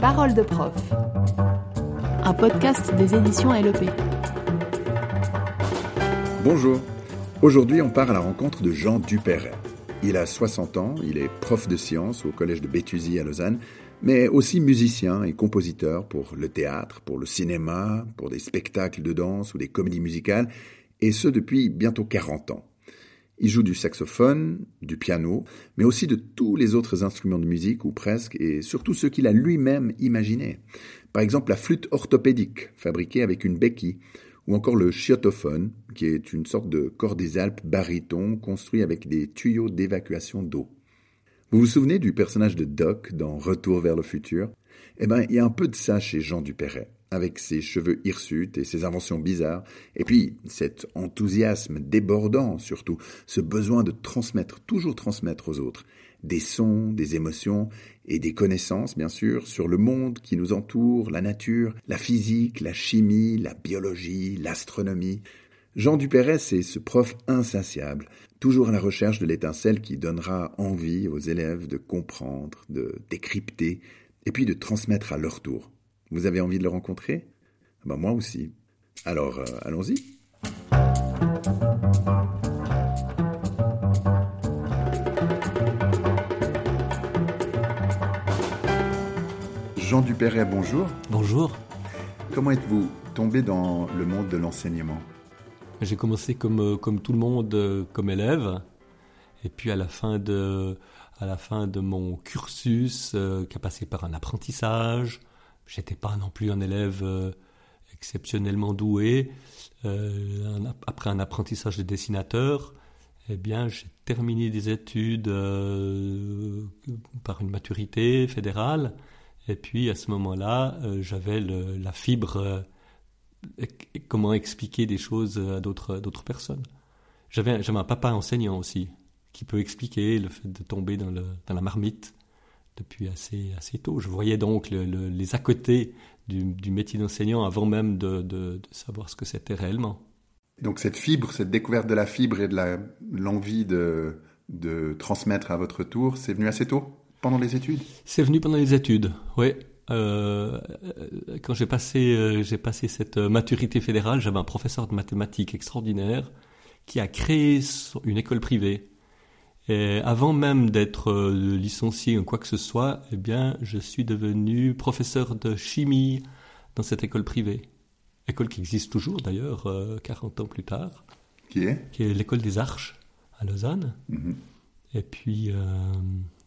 Parole de prof, un podcast des éditions LEP. Bonjour. Aujourd'hui, on part à la rencontre de Jean Dupéret. Il a 60 ans, il est prof de sciences au collège de Béthusy à Lausanne, mais aussi musicien et compositeur pour le théâtre, pour le cinéma, pour des spectacles de danse ou des comédies musicales, et ce depuis bientôt 40 ans. Il joue du saxophone, du piano, mais aussi de tous les autres instruments de musique, ou presque, et surtout ceux qu'il a lui-même imaginés. Par exemple la flûte orthopédique, fabriquée avec une béquille, ou encore le chiotophone, qui est une sorte de corps des Alpes baryton construit avec des tuyaux d'évacuation d'eau. Vous vous souvenez du personnage de Doc dans Retour vers le futur? Eh bien, il y a un peu de ça chez Jean Dupéret avec ses cheveux hirsutes et ses inventions bizarres, et puis cet enthousiasme débordant surtout, ce besoin de transmettre, toujours transmettre aux autres, des sons, des émotions et des connaissances, bien sûr, sur le monde qui nous entoure, la nature, la physique, la chimie, la biologie, l'astronomie. Jean Dupéret, c'est ce prof insatiable, toujours à la recherche de l'étincelle qui donnera envie aux élèves de comprendre, de décrypter, et puis de transmettre à leur tour. Vous avez envie de le rencontrer? Ben, Moi aussi. Alors, euh, allons-y. Jean Dupéret, bonjour. Bonjour. Comment êtes-vous tombé dans le monde de l'enseignement? J'ai commencé comme, euh, comme tout le monde, euh, comme élève. Et puis à la fin de, à la fin de mon cursus, qui a passé par un apprentissage, J'étais pas non plus un élève euh, exceptionnellement doué. Euh, après un apprentissage de dessinateur, eh bien, j'ai terminé des études euh, par une maturité fédérale. Et puis, à ce moment-là, j'avais la fibre. comment expliquer des choses à d'autres, personnes. J'avais, un papa enseignant aussi, qui peut expliquer le fait de tomber dans la marmite depuis assez, assez tôt. Je voyais donc les à côté du, métier d'enseignant avant même de, savoir ce que c'était réellement. Donc cette fibre, cette découverte de la fibre et de l'envie de, de transmettre à votre tour, c'est venu assez tôt, pendant les études? C'est venu pendant les études, oui. Euh, quand j'ai passé, euh, j'ai passé cette maturité fédérale, j'avais un professeur de mathématiques extraordinaire qui a créé une école privée et avant même d'être euh, licencié ou quoi que ce soit, eh bien, je suis devenu professeur de chimie dans cette école privée. École qui existe toujours d'ailleurs, 40 euh, ans plus tard. Qui est? Qui est l'école des Arches à Lausanne. Mhm. Et puis, euh,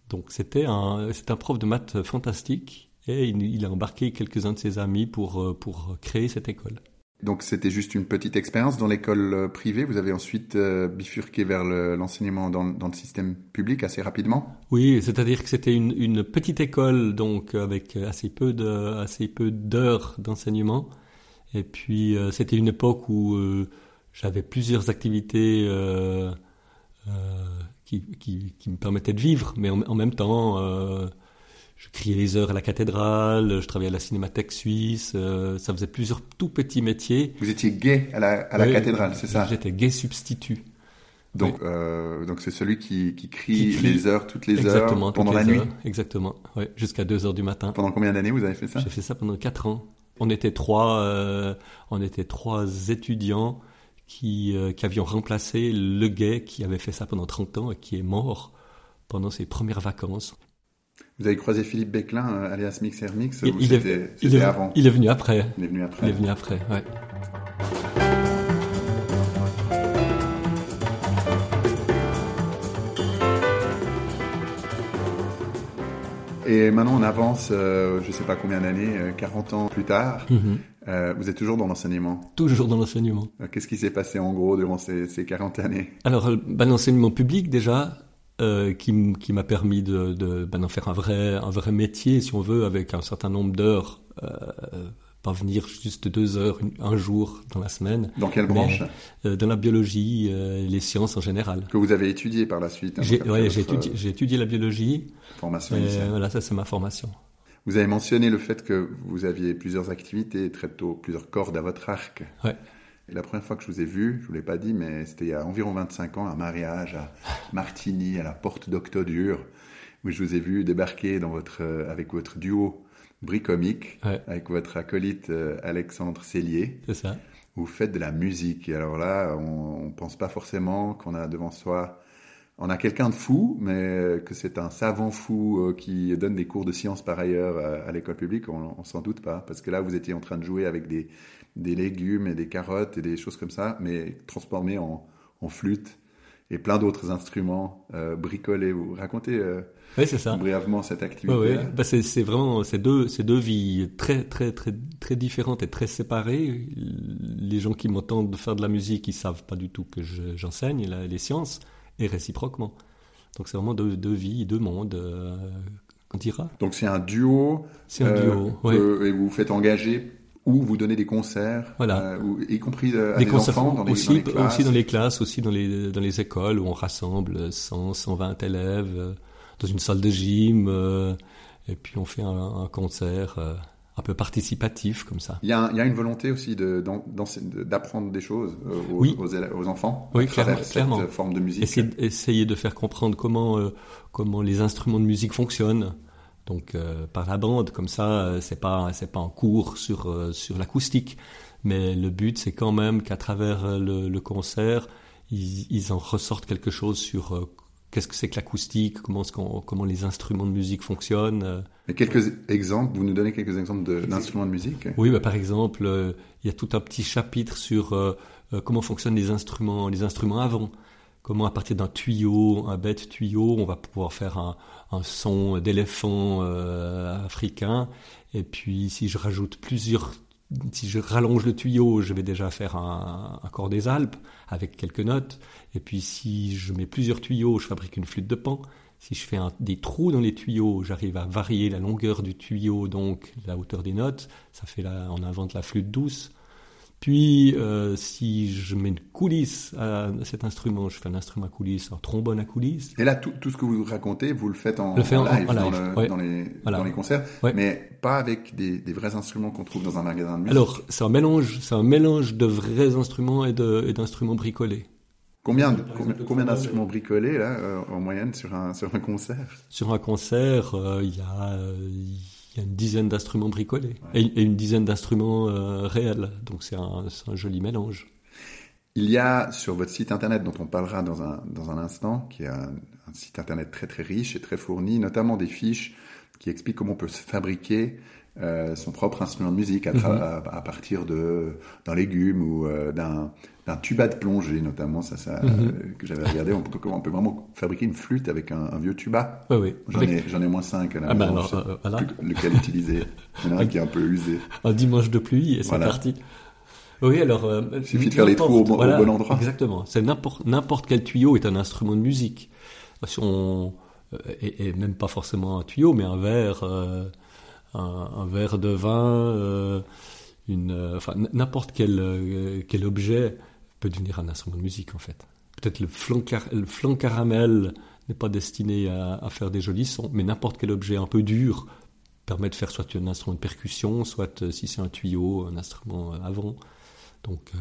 donc c'était un, un prof de maths fantastique et il, il a embarqué quelques-uns de ses amis pour, pour créer cette école. Donc c'était juste une petite expérience dans l'école euh, privée. Vous avez ensuite euh, bifurqué vers l'enseignement dans, le système public assez rapidement. Oui, c'est-à-dire que c'était une, petite école donc avec assez peu de assez peu d'heures d'enseignement. Et puis euh, c'était une époque où j'avais plusieurs activités qui, qui, me permettaient de vivre, mais en même temps je criais les heures à la cathédrale, je travaillais à la Cinémathèque suisse, euh, ça faisait plusieurs tout petits métiers. Vous étiez gay à la, à la cathédrale, c'est ça J'étais gay substitut. Donc, euh, donc c'est celui qui, qui, crie les heures toutes les heures pendant la nuit. exactement, ouais, jusqu'à 2 heures du matin. Pendant combien d'années vous avez fait ça J'ai fait ça pendant 4 ans. On était trois, euh, on était trois étudiants qui, qui avions remplacé le gay qui avait fait ça pendant 30 ans et qui est mort pendant ses premières vacances. Vous avez croisé Philippe Beclin, euh, alias Mixer Mix il, il, est, il, est, avant il est venu après. Il est venu après. Il est venu après, ouais. Et maintenant, on avance, euh, je ne sais pas combien d'années, 40 euh, ans plus tard. Mhm. vous êtes toujours dans l'enseignement Toujours dans l'enseignement. Qu'est-ce qui s'est passé en gros durant ces, ces 40 années? Alors, ben, l'enseignement public déjà, euh, qui, qui m'a permis de, de ben, d'en faire un vrai, un vrai métier, si on veut, avec un certain nombre d'heures. Euh, pas venir juste deux heures un jour dans la semaine. Dans quelle branche euh, Dans la biologie, euh, les sciences en général. Que vous avez étudié par la suite. Hein, j'ai, étudié, la biologie. Formation Voilà, ça c'est ma formation. Vous avez mentionné le fait que vous aviez plusieurs activités très tôt, plusieurs cordes à votre arc. Ouais. Et la première fois que je vous ai vu, je vous l'ai pas dit, mais c'était il y a environ 25 ans, un mariage à Martigny, à la porte d'Octodure. où je vous ai vu débarquer dans votre, euh, avec votre duo Bricomique, Ouais. avec votre acolyte euh, Alexandre Cellier. C'est ça. Vous faites de la musique. Et alors là, on, on pense pas forcément qu'on a devant soi, on a quelqu'un de fou, mais euh, que c'est un savant fou euh, qui donne des cours de sciences par ailleurs euh, à l'école publique, on, on s'en doute pas. Parce que là, vous étiez en train de jouer avec des, des légumes et des carottes et des choses comme ça, mais transformés en, en flûte et plein d'autres instruments euh, bricolés. Vous racontez euh, Oui, ça. brièvement cette activité. ouais. Bah, c'est, vraiment c'est deux, c'est deux vies très, très, très, très différentes et très séparées. Les gens qui m'entendent faire de la musique, ils savent pas du tout que je- j'enseigne les sciences et réciproquement. Donc c'est vraiment deux, deux vies, deux mondes. Euh, on dira. Donc c'est un duo. C'est un euh, duo. ouais. et vous vous faites engager ou vous donnez des concerts, Voilà. euh, y compris euh, à des enfants dans les, aussi, dans les classes. aussi dans les classes, aussi dans les, dans les écoles où on rassemble 100, 120 élèves dans une salle de gym et puis on fait un, un concert un peu participatif comme ça. Il y, a, il y a une volonté aussi de- d'apprendre des choses aux, Oui. aux élèves- aux enfants Oui, à travers clairement, cette clairement. forme de musique. Essayer, essayer de faire comprendre comment, euh, comment les instruments de musique fonctionnent. Donc euh, par la bande, comme ça, euh, c'est pas c'est pas un cours sur euh, sur l'acoustique, mais le but c'est quand même qu'à travers le, le concert, ils, ils en ressortent quelque chose sur qu'est-ce que c'est que l'acoustique, comment les instruments de musique fonctionnent? euh. Et quelques exemples, vous nous donnez quelques exemples d'instruments de, musique? Oui, bah, par exemple, euh, il y a tout un petit chapitre sur euh, euh, comment fonctionnent les instruments, les instruments avant. Comment à partir d'un tuyau, un bête tuyau, on va pouvoir faire un, un son d'éléphant euh, africain. Et puis, si je rajoute plusieurs, si je rallonge le tuyau, je vais déjà faire un, corps des Alpes avec quelques notes. Et puis, si je mets plusieurs tuyaux, je fabrique une flûte de pan. Si je fais des trous dans les tuyaux, j'arrive à varier la longueur du tuyau, donc la hauteur des notes. Ça fait on invente la flûte douce. Puis, euh, si je mets une coulisse à cet instrument, je fais un instrument à coulisse, un trombone à coulisse. Et là, tout, tout ce que vous racontez, vous le faites en, Le fait en- live, en dans, live, le- ouais. dans les, Voilà. dans les concerts, Ouais. mais pas avec des, des vrais instruments qu'on trouve dans un magasin de musique. Alors, c'est un mélange, c'est un mélange de vrais instruments et de- et d'instruments bricolés. combien, d'instruments bricolés là, euh, en moyenne sur un, sur un concert? Sur un concert, euh, il y, a, euh, y dizaine d'instruments bricolés et, et une dizaine d'instruments euh, réels. Donc, c'est un, un joli mélange. Il y a sur votre site internet, dont on parlera dans un, dans un instant, qui est un, un site internet très très riche et très fourni, notamment des fiches qui expliquent comment on peut se fabriquer euh, son propre instrument de musique à, à partir de d'un légume ou euh, d'un d'un tuba de plongée, notamment ça, ça Mhm. euh, que j'avais regardé. On peut, on peut vraiment fabriquer une flûte avec un, un vieux tuba? Oui, oui. J'en ai, j'en ai moins cinq à la Ah ben alors, voilà. plus lequel utiliser. Il y en a un qui est un peu usé. un dimanche de pluie et c'est Voilà. parti. Oui, alors. Il suffit de faire les trous au bon- au voilà, bon endroit. Exactement. C'est n'importe n'importe quel tuyau est un instrument de musique. Si on et, et même pas forcément un tuyau, mais un verre, euh, un, un verre de vin, euh, une, euh, enfin n'importe quel euh, quel objet peut devenir un instrument de musique en fait. Peut-être le flanc car- le flanc caramel n'est pas destiné à, à faire des jolis sons, mais n'importe quel objet un peu dur permet de faire soit un instrument de percussion, soit euh, si c'est un tuyau, un instrument euh, avant. Donc, euh,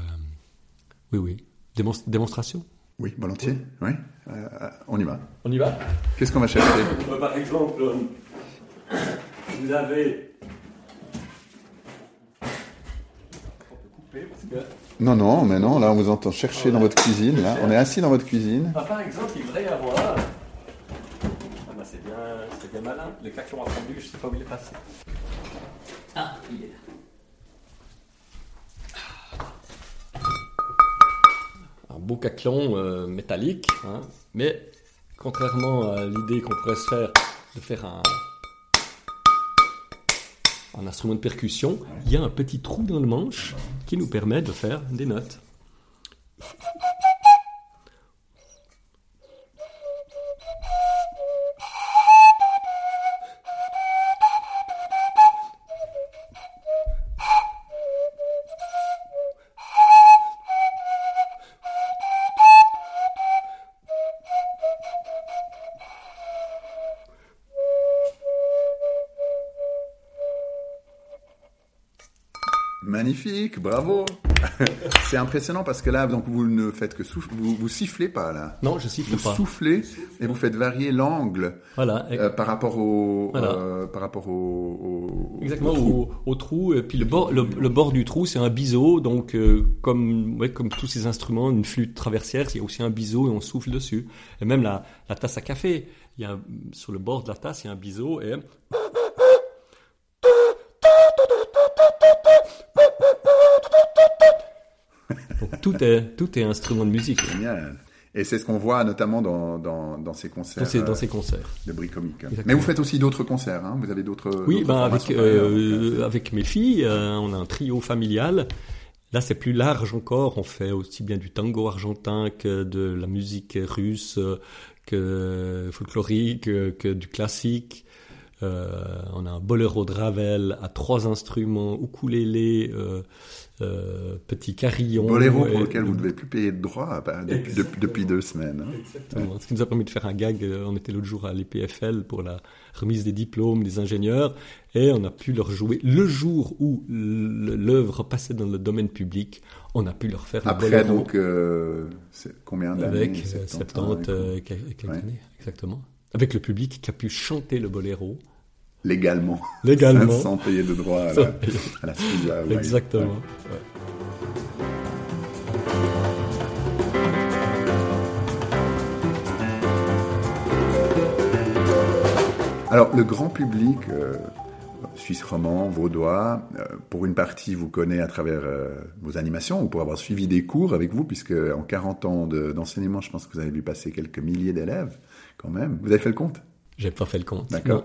oui, oui. Démon- démonstration? Oui, volontiers. Oui. Euh, euh, on y va. On y va? Qu'est-ce qu'on va chercher? Par exemple, vous avez. Non, non, mais non, là on vous entend chercher dans votre cuisine. Là. On est assis dans votre cuisine. par exemple, il devrait y avoir. Ah, bah, c'est bien, c'est bien malin. Le caclon a fondu, je sais pas où il est passé. Ah, il est là. Un beau caclon euh, métallique, hein, mais contrairement à l'idée qu'on pourrait se faire de faire un, un instrument de percussion, il y a un petit trou dans le manche qui nous permet de faire des notes. Magnifique, bravo. C'est impressionnant parce que là, donc vous ne faites que souffler, vous, vous sifflez pas là. Non, je siffle Vous pas. soufflez et vous faites varier l'angle Voilà. euh, par rapport au, Voilà. euh, par rapport au, au- Exactement, au trou. au, au trou. Et puis le bord, le, le bord du trou, c'est un biseau. Donc, euh, comme, ouais, comme tous ces instruments, une flûte traversière, il y a aussi un biseau et on souffle dessus. Et même la, la tasse à café, il y a un- sur le bord de la tasse, il y a un biseau et Donc, tout est tout est instrument de musique Génial. Et c'est ce qu'on voit notamment dans, dans, dans ces concerts dans ces, dans euh, ces concerts. de bricomique. Mais vous faites aussi d'autres concerts, hein vous avez d'autres. Oui, ben avec euh, avec mes filles, euh, on a un trio familial. Là, c'est plus large encore. On fait aussi bien du tango argentin que de la musique russe, que folklorique, que, que du classique. Euh, on a un boléro de Ravel à trois instruments, ukulélé, euh, euh, petit carillon. Boléro pour lequel vous ne devez plus payer de droits bah, depuis, depuis, depuis deux semaines. hein. Exactement. Ce qui nous a permis de faire un gag. euh, On était l'autre jour à l'EPFL pour la remise des diplômes des ingénieurs et on a pu leur jouer le jour où l'œuvre passait dans le domaine public. On a pu leur faire un Après, boléro donc, combien d'années? avec euh, 70, 70 euh, quel- quelques Ouais. années, exactement. Avec le public qui a pu chanter le boléro Légalement. légalement. Sans payer de droits à la, à la ouais. Exactement. Ouais. Alors, le grand public, euh, suisse romand, vaudois, euh, pour une partie vous connaît à travers euh, vos animations ou pour avoir suivi des cours avec vous, puisque en 40 ans de- d'enseignement, je pense que vous avez vu passer quelques milliers d'élèves quand même. Vous avez fait le compte? J'ai pas fait le compte. D'accord.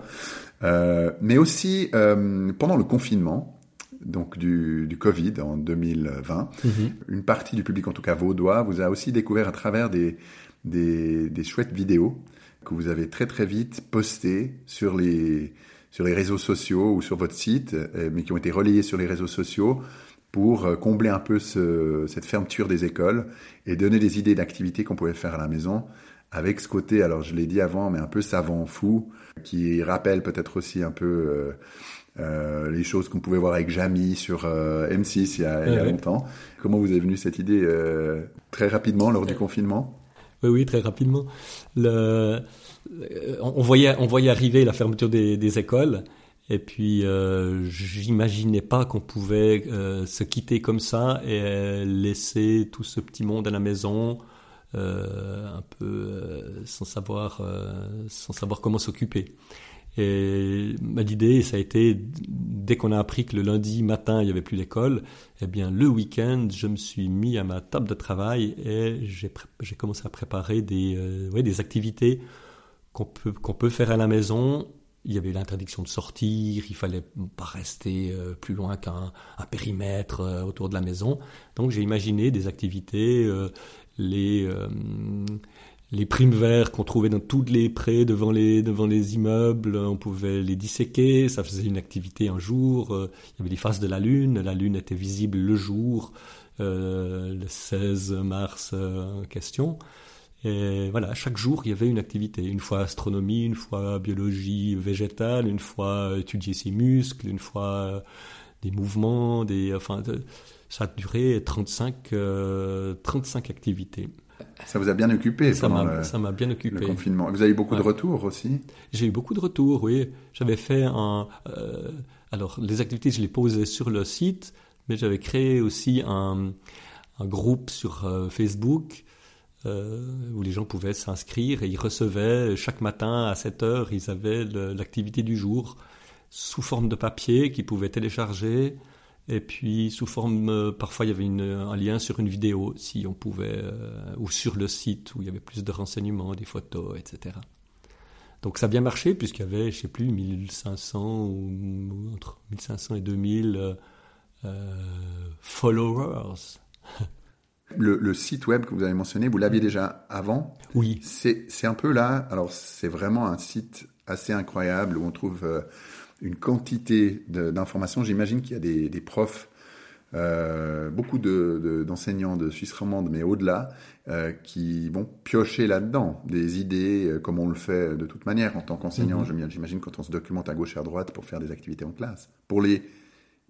Euh, mais aussi, euh, pendant le confinement, donc du, du Covid en 2020, Mhm. une partie du public, en tout cas vaudois, vous a aussi découvert à travers des, des, des chouettes vidéos que vous avez très très vite postées sur les, sur les réseaux sociaux ou sur votre site, euh, mais qui ont été relayées sur les réseaux sociaux pour combler un peu ce, cette fermeture des écoles et donner des idées d'activités qu'on pouvait faire à la maison avec ce côté, alors je l'ai dit avant, mais un peu savant fou, qui rappelle peut-être aussi un peu euh, euh, les choses qu'on pouvait voir avec Jamie sur euh, M6 il y a, il y a Ouais, ouais. longtemps. Comment vous est venue cette idée euh, très rapidement lors du confinement? Oui, oui, très rapidement. Le, on, voyait, on voyait arriver la fermeture des, des écoles. Et puis, j'imaginais pas qu'on pouvait se quitter comme ça et laisser tout ce petit monde à la maison, un peu euh, sans savoir, euh, sans savoir comment s'occuper. Et l'idée, ça a été, dès qu'on a appris que le lundi matin, il n'y avait plus d'école, eh bien, le week-end, je me suis mis à ma table de travail et j'ai commencé à préparer des, euh, des activités qu'on peut, qu'on peut faire à la maison. Il y avait l'interdiction de sortir, il fallait pas rester euh, plus loin qu'un un périmètre euh, autour de la maison. Donc j'ai imaginé des activités, euh, les, euh, les primes verts qu'on trouvait dans toutes les prés devant les, devant les immeubles, on pouvait les disséquer, ça faisait une activité un jour. euh, il y avait les faces de la Lune, la Lune était visible le jour, euh, le 16 mars en question. Et voilà, chaque jour, il y avait une activité. Une fois astronomie, une fois biologie végétale, une fois étudier ses muscles, une fois des mouvements, des, enfin, ça a duré 35, euh, 35 activités. Ça vous a bien occupé Ça pendant le, ça m'a bien le occupé. confinement. Vous avez eu beaucoup de retours aussi? J'ai eu beaucoup de retours, oui. J'avais fait un. euh, alors, les activités, je les posais sur le site, mais j'avais créé aussi un, un groupe sur euh, Facebook euh, où les gens pouvaient s'inscrire et ils recevaient chaque matin à 7 heures, ils avaient le- l'activité du jour sous forme de papier qu'ils pouvaient télécharger. Et puis sous forme, euh, parfois il y avait une- un lien sur une vidéo, si on pouvait, euh, ou sur le site où il y avait plus de renseignements, des photos, etc. Donc ça a bien marché puisqu'il y avait, je sais plus, 1500 ou entre 1500 et 2000 euh, followers. le, le site web que vous avez mentionné, vous l'aviez déjà avant Oui, C'est c'est un peu là, alors c'est vraiment un site assez incroyable où on trouve une quantité d'informations. J'imagine qu'il y a des, des profs, euh, beaucoup de- de- d'enseignants de, Suisse romande, mais au-delà, euh, qui vont piocher là-dedans des idées, euh, comme on le fait de toute manière en tant qu'enseignant. Mhm. J'imagine- quand on se documente à gauche et à droite pour faire des activités en classe. Pour les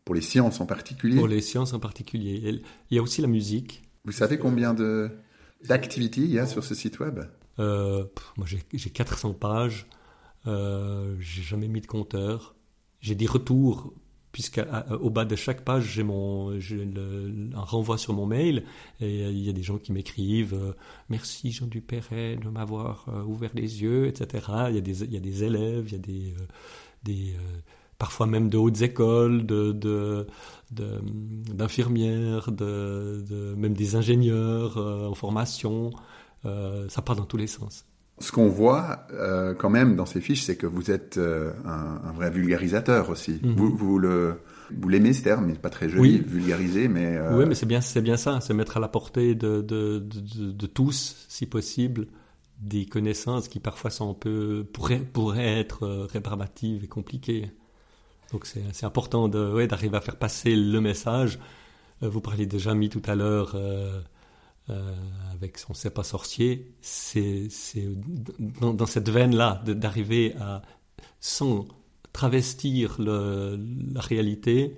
pour les sciences en particulier. Pour les sciences en particulier. Il y a aussi la musique. Vous savez combien de d'activités il y a sur ce site web? Moi, j'ai 400 pages. J'ai jamais mis de compteur. J'ai des retours puisqu'au bas de chaque page, j'ai mon, un renvoi sur mon mail et il y a des gens qui m'écrivent euh, Merci Jean Dupéret de m'avoir euh, ouvert les yeux, etc. Il y a des, il y a des élèves, il y a des, euh, des parfois même de hautes écoles, de, d'infirmières, de, de, même des ingénieurs en formation. ça part dans tous les sens. Ce qu'on voit euh, quand même dans ces fiches, c'est que vous êtes euh, un, un, vrai vulgarisateur aussi. Mhm. Vous, vous le vous l'aimez ce terme, il n'est pas très joli, vulgariser, mais euh... oui, mais c'est bien c'est bien ça, se mettre à la portée de de, de, de, tous, si possible, des connaissances qui parfois sont un peu pourraient pourraient être réparbatives et compliquées. Donc c'est important de ouais, d'arriver à faire passer le message. Vous parliez déjà mis tout à l'heure. Euh, avec son C'est pas sorcier, c'est dans, dans, cette veine-là d'arriver à, sans travestir le, la réalité,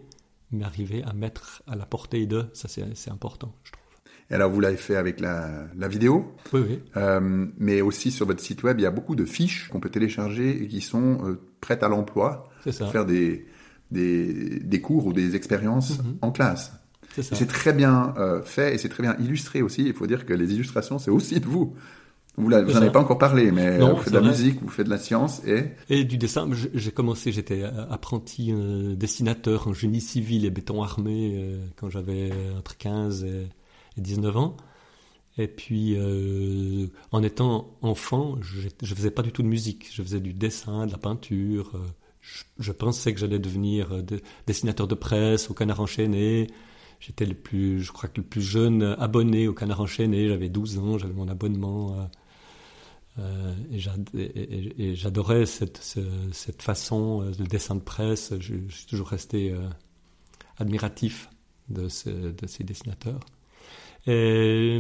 mais arriver à mettre à la portée de, ça c'est important, je trouve. Et alors vous l'avez fait avec la, la vidéo, oui, oui. Euh, mais aussi sur votre site web, il y a beaucoup de fiches qu'on peut télécharger et qui sont euh, prêtes à l'emploi, pour faire des, des, des, cours ou des expériences mm-hmm. en classe. C'est très bien euh, fait et c'est très bien illustré aussi. Il faut dire que les illustrations, c'est aussi de vous. Vous n'en avez pas encore parlé, mais vous faites de la musique, vous faites de la science et... Et du dessin, j'ai commencé, j'étais apprenti euh, dessinateur en génie civil et béton armé euh, quand j'avais entre 15 et, 19 ans. Et puis, en étant enfant, je ne faisais pas du tout de musique. Je faisais du dessin, de la peinture. Je, je, pensais que j'allais devenir dessinateur de presse au canard enchaîné. J'étais le plus, je crois que le plus jeune abonné au Canard enchaîné. J'avais 12 ans, j'avais mon abonnement. Euh, euh et j'adorais cette, cette, façon euh, de dessin de presse. Je, suis toujours resté euh, admiratif de, de, ces dessinateurs. Et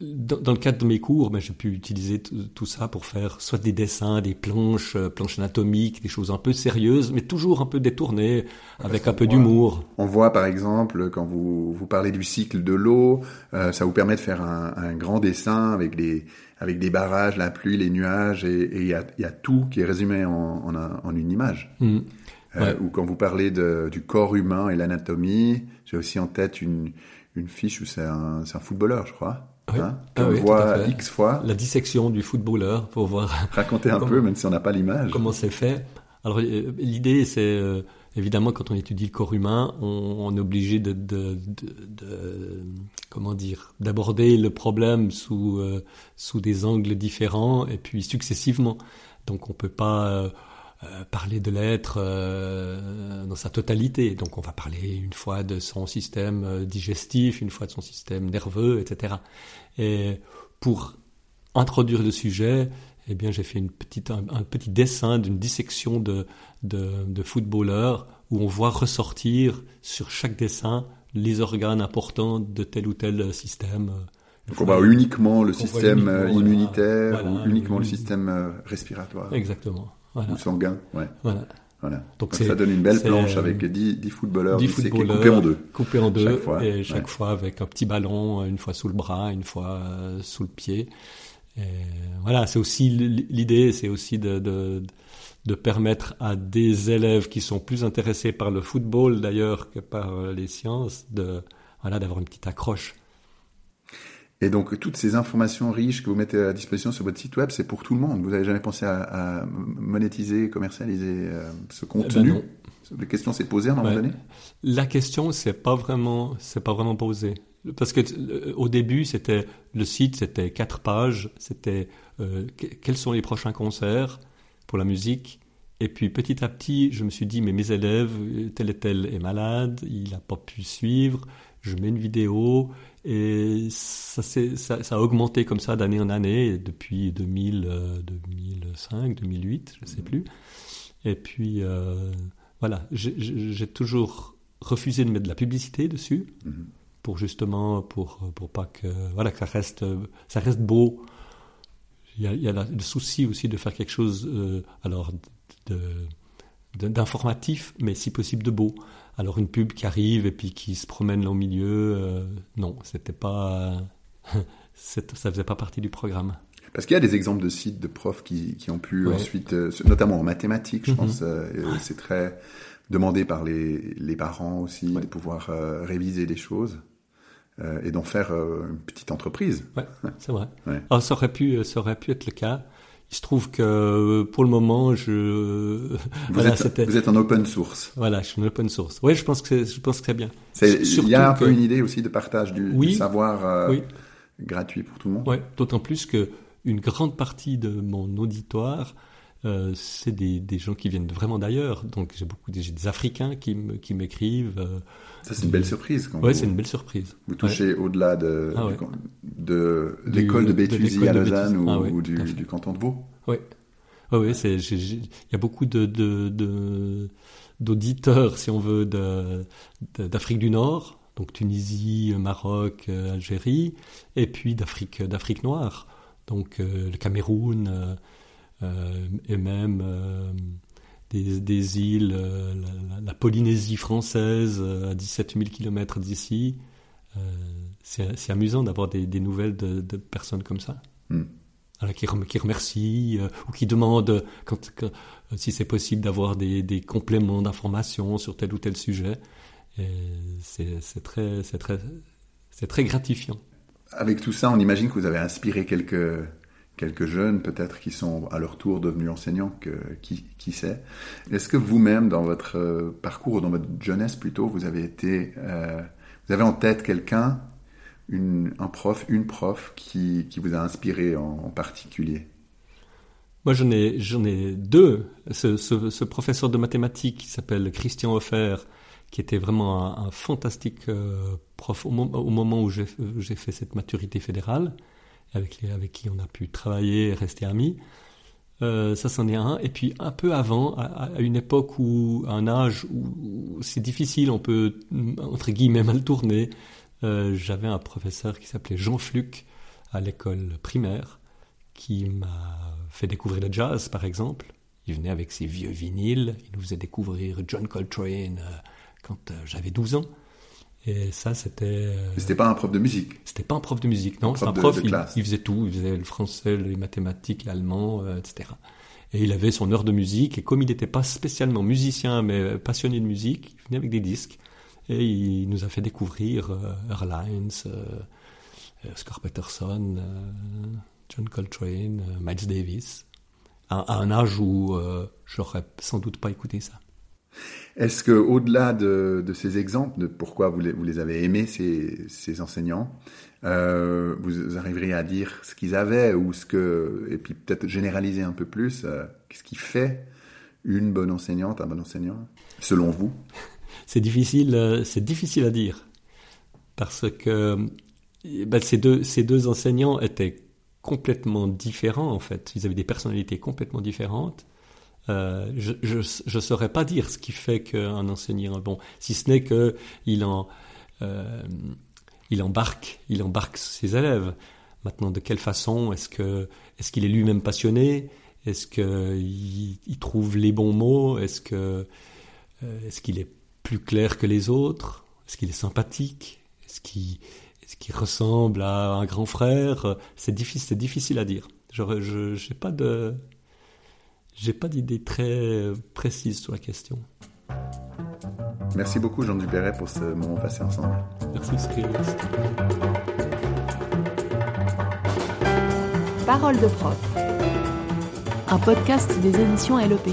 dans, le cadre de mes cours, ben, j'ai pu utiliser tout ça pour faire soit des dessins, des planches, euh, planches anatomiques, des choses un peu sérieuses, mais toujours un peu détournées, avec un peu d'humour. On voit par exemple, quand vous, vous parlez du cycle de l'eau, euh, ça vous permet de faire un, un, grand dessin avec des, avec des barrages, la pluie, les nuages, et il y a, y a, tout qui est résumé en, en, en une image. Mmh. Euh, Ou quand vous parlez de, du corps humain et l'anatomie, j'ai aussi en tête une, une fiche où c'est un, un footballeur, je crois. Hein, ah voit X fois. La dissection du footballeur pour voir. Raconter un peu, même si on n'a pas l'image. Comment c'est fait. Alors euh, l'idée, c'est euh, évidemment quand on étudie le corps humain, on, est obligé de, de, de, comment dire, d'aborder le problème sous euh, sous des angles différents et puis successivement. Donc on peut pas euh, parler de l'être euh, dans sa totalité. Donc on va parler une fois de son système euh, digestif, une fois de son système nerveux, etc. Et pour introduire le sujet, eh bien j'ai fait une petite, un, petit dessin d'une dissection de, de, de footballeurs où on voit ressortir sur chaque dessin les organes importants de tel ou tel système. Donc on voit uniquement le système immunitaire ou uniquement le système respiratoire. Exactement. Ou sanguin, ouais. Voilà. Voilà. Donc, ça donne une belle planche avec 10, 10 footballeurs, 10 footballeurs coupés en deux. Coupés en deux, chaque fois, et chaque fois avec un petit ballon, une fois sous le bras, une fois euh, sous le pied. Et voilà, c'est aussi l'idée, c'est aussi de, de, de, permettre à des élèves qui sont plus intéressés par le football d'ailleurs que par les sciences, de voilà, d'avoir une petite accroche et donc, toutes ces informations riches que vous mettez à disposition sur votre site web, c'est pour tout le monde. Vous n'avez jamais pensé à, à monétiser, commercialiser euh, ce contenu eh ben La question s'est posée à un moment donné? La question, c'est pas vraiment, c'est pas vraiment posée. Parce que euh, au début, c'était le site, c'était quatre pages, c'était euh, quels sont les prochains concerts pour la musique? Et puis petit à petit, je me suis dit, mais mes élèves, tel et tel est malade, il n'a pas pu suivre, je mets une vidéo, et ça, ça, ça, a augmenté comme ça d'année en année, depuis 2000, 2005, 2008, je ne sais plus. Et puis, euh, voilà, j'ai toujours refusé de mettre de la publicité dessus, mm-hmm. pour justement, pour, pour pas que, voilà, que ça reste, ça reste beau. Il y a, il y a le souci aussi de faire quelque chose, euh, alors, de, d'informatif, mais si possible de beau. Alors une pub qui arrive et puis qui se promène là au milieu, euh, non, c'était pas, ça faisait pas partie du programme. Parce qu'il y a des exemples de sites de profs qui, qui ont pu ensuite, euh, notamment en mathématiques, je mhm. pense, euh, c'est très demandé par les, les parents aussi de pouvoir réviser les choses et d'en faire une petite entreprise. Ouais, c'est vrai. Alors, ah, ça aurait pu, ça aurait pu être le cas. Il se trouve que euh, pour le moment, je vous, êtes, vous êtes en open source. Voilà, je suis en open source. Oui, je pense que je pense que c'est bien. Il y a un peu une idée aussi de partage du, savoir euh, gratuit pour tout le monde. Oui, d'autant plus que une grande partie de mon auditoire, euh, c'est des, des, gens qui viennent vraiment d'ailleurs. Donc j'ai beaucoup des, des Africains qui m'écrivent. Euh, ça, c'est une belle surprise. Oui, c'est une belle surprise. Vous touchez au-delà de, ah de, l'école de Béthusy à Lausanne ou, ah du, du, canton de Vaud. Oui, oui il y a beaucoup de, de, d'auditeurs, si on veut, d'Afrique du Nord, donc Tunisie, Maroc, euh, Algérie, et puis d'Afrique, d'Afrique noire, donc euh, le Cameroun, et même des, îles, euh, la, Polynésie française euh, à 17 000 km d'ici. Euh, c'est amusant d'avoir des, nouvelles de, personnes comme ça. Hmm. qui, qui, remercient ou qui demandent quand, si c'est possible d'avoir des, des, compléments d'informations sur tel ou tel sujet. C'est très, très, très gratifiant. Avec tout ça, on imagine que vous avez inspiré quelques, quelques jeunes peut-être qui sont à leur tour devenus enseignants, qui, qui sait. Est-ce que vous-même, dans votre euh, parcours, dans votre jeunesse plutôt, vous avez été, euh, vous avez en tête quelqu'un, un prof, une prof qui, qui vous a inspiré en, particulier? Moi, j'en ai, j'en ai deux. Ce, professeur de mathématiques qui s'appelle Christian Hoffer, qui était vraiment un, fantastique euh, prof au, moment où j'ai fait cette maturité fédérale avec, les, avec qui on a pu travailler et rester amis. Euh, ça, c'en est un. Et puis, un peu avant, à, une époque où, à un âge où, c'est difficile, on peut, entre guillemets, mal tourner, euh, j'avais un professeur qui s'appelait Jean Fluc à l'école primaire, qui m'a fait découvrir le jazz, par exemple. Il venait avec ses vieux vinyles, il nous faisait découvrir John Coltrane euh, quand j'avais 12 ans. Et ça, c'était. Euh, c'était pas un prof de musique. C'était pas un prof de musique, non. C'est un prof. il, faisait tout. Il faisait le français, les mathématiques, l'allemand, euh, etc. Et il avait son heure de musique. Et comme il n'était pas spécialement musicien, mais passionné de musique, il venait avec des disques. Et il nous a fait découvrir euh, Airlines, Scar Peterson, John Coltrane, Miles Davis, à, un âge où j'aurais sans doute pas écouté ça. Est-ce que, au-delà de, ces exemples de pourquoi vous les, avez aimés ces, enseignants, euh, vous arriveriez à dire ce qu'ils avaient ou ce que, et puis peut-être généraliser un peu plus, euh, qu'est-ce qui fait une bonne enseignante, un bon enseignant, selon vous? C'est difficile, euh, c'est difficile à dire parce que ben, ces deux ces deux enseignants étaient complètement différents en fait. Ils avaient des personnalités complètement différentes. Euh, je ne saurais pas dire ce qui fait qu'un enseignant est bon, si ce n'est qu'il euh, embarque, il embarque ses élèves. Maintenant, de quelle façon Est-ce qu'il est lui-même passionné? Est-ce qu'il il trouve les bons mots? Euh, est-ce qu'il est plus clair que les autres? Est-ce qu'il est sympathique? Est-ce qu'il ressemble à un grand frère? C'est difficile, difficile à dire. Je n'ai pas de j'ai pas d'idée très précise sur la question. Merci beaucoup Jean Dupéret pour ce moment passé ensemble. Merci Cyril. Parole de prof. Un podcast des éditions LEP.